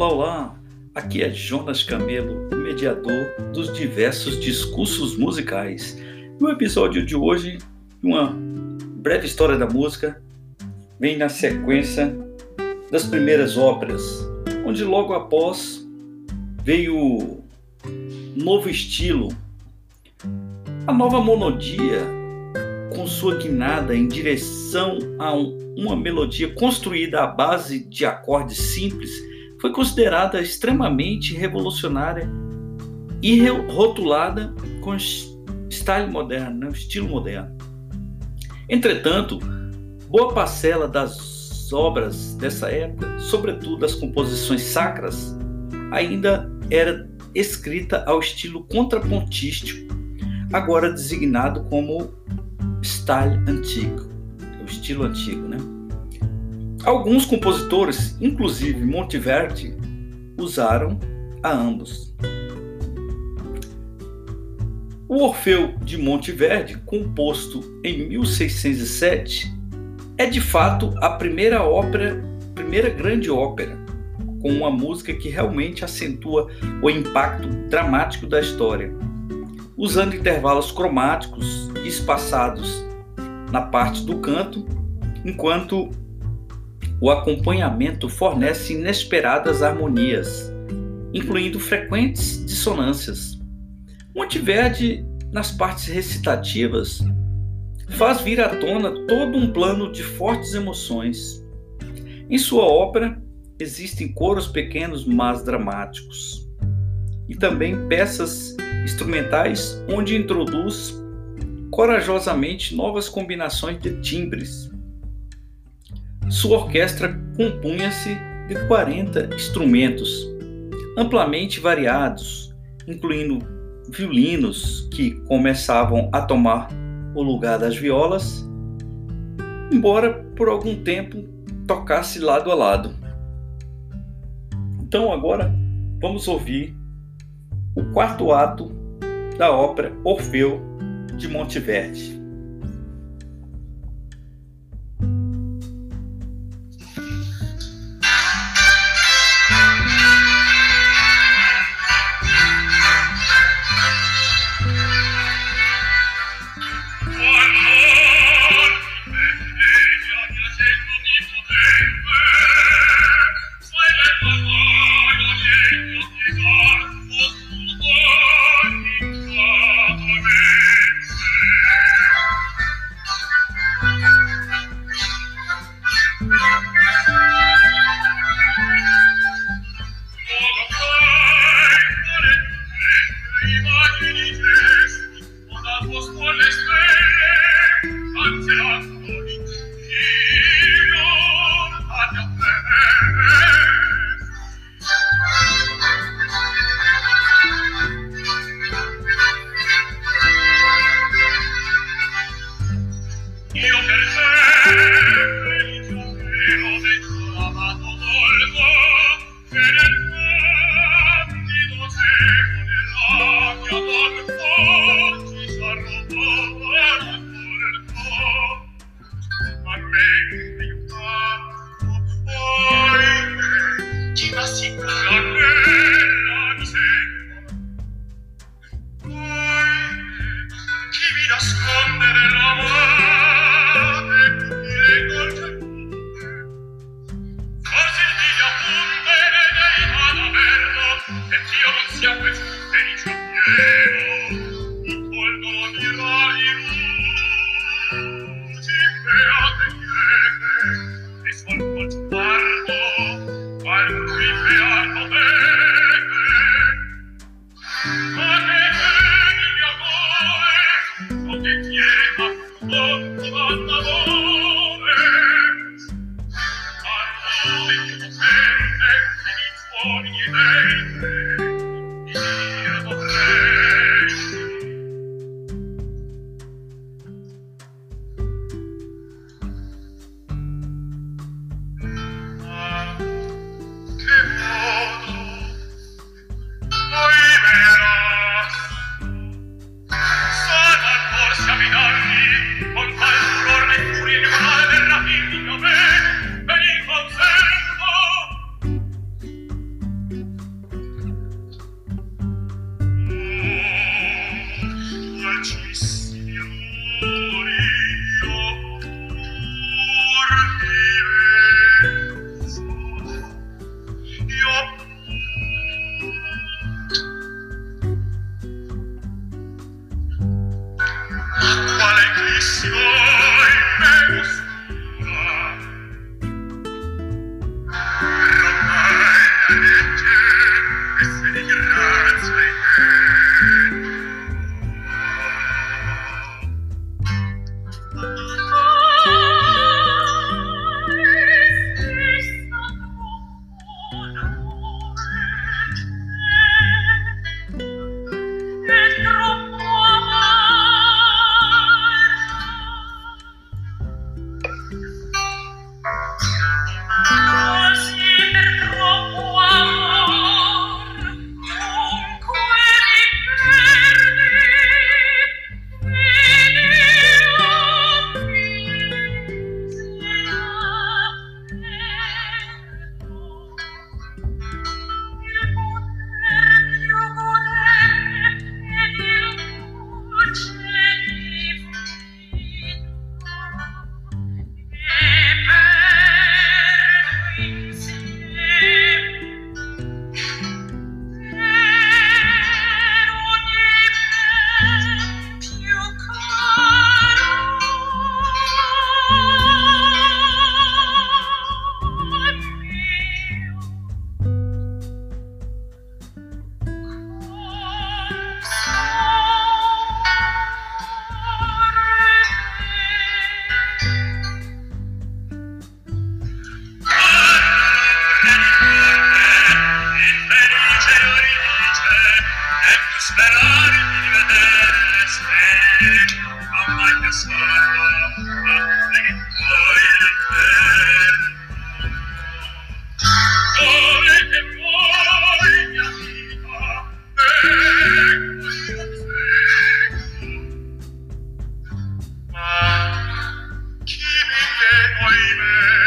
Olá, olá! Aqui é Jonas Camelo, mediador dos diversos discursos musicais. No episódio de hoje, uma breve história da música vem na sequência das primeiras óperas, onde logo após veio um novo estilo, a nova monodia com sua guinada em direção a um, uma melodia construída à base de acordes simples foi considerada extremamente revolucionária e rotulada com style moderno, né? estilo moderno. Entretanto, boa parcela das obras dessa época, sobretudo as composições sacras, ainda era escrita ao estilo contrapontístico, agora designado como style antigo, o estilo antigo, né? Alguns compositores, inclusive Monteverdi, usaram a ambos. O Orfeu de Monteverdi, composto em 1607, é de fato a primeira ópera, primeira grande ópera, com uma música que realmente acentua o impacto dramático da história, usando intervalos cromáticos espaçados na parte do canto, enquanto o acompanhamento fornece inesperadas harmonias, incluindo frequentes dissonâncias. Monteverdi, nas partes recitativas, faz vir à tona todo um plano de fortes emoções. Em sua ópera, existem coros pequenos, mas dramáticos, e também peças instrumentais onde introduz corajosamente novas combinações de timbres sua orquestra compunha-se de 40 instrumentos, amplamente variados, incluindo violinos que começavam a tomar o lugar das violas, embora por algum tempo tocasse lado a lado. Então agora vamos ouvir o quarto ato da ópera Orfeu de Monteverdi. Christmas. Yeah.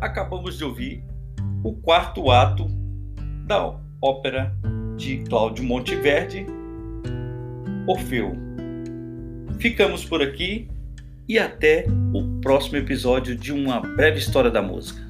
Acabamos de ouvir o quarto ato da ópera de Cláudio Monteverdi, Orfeu. Ficamos por aqui e até o próximo episódio de uma breve história da música.